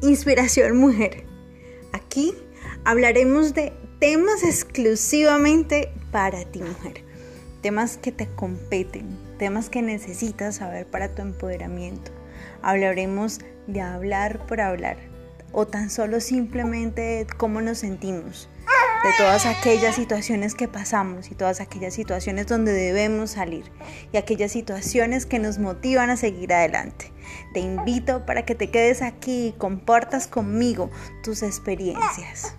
Inspiración Mujer. Aquí hablaremos de temas exclusivamente para ti, mujer. Temas que te competen, temas que necesitas saber para tu empoderamiento. Hablaremos de hablar por hablar o tan solo simplemente de cómo nos sentimos, de todas aquellas situaciones que pasamos y todas aquellas situaciones donde debemos salir y aquellas situaciones que nos motivan a seguir adelante. Te invito para que te quedes aquí y compartas conmigo tus experiencias.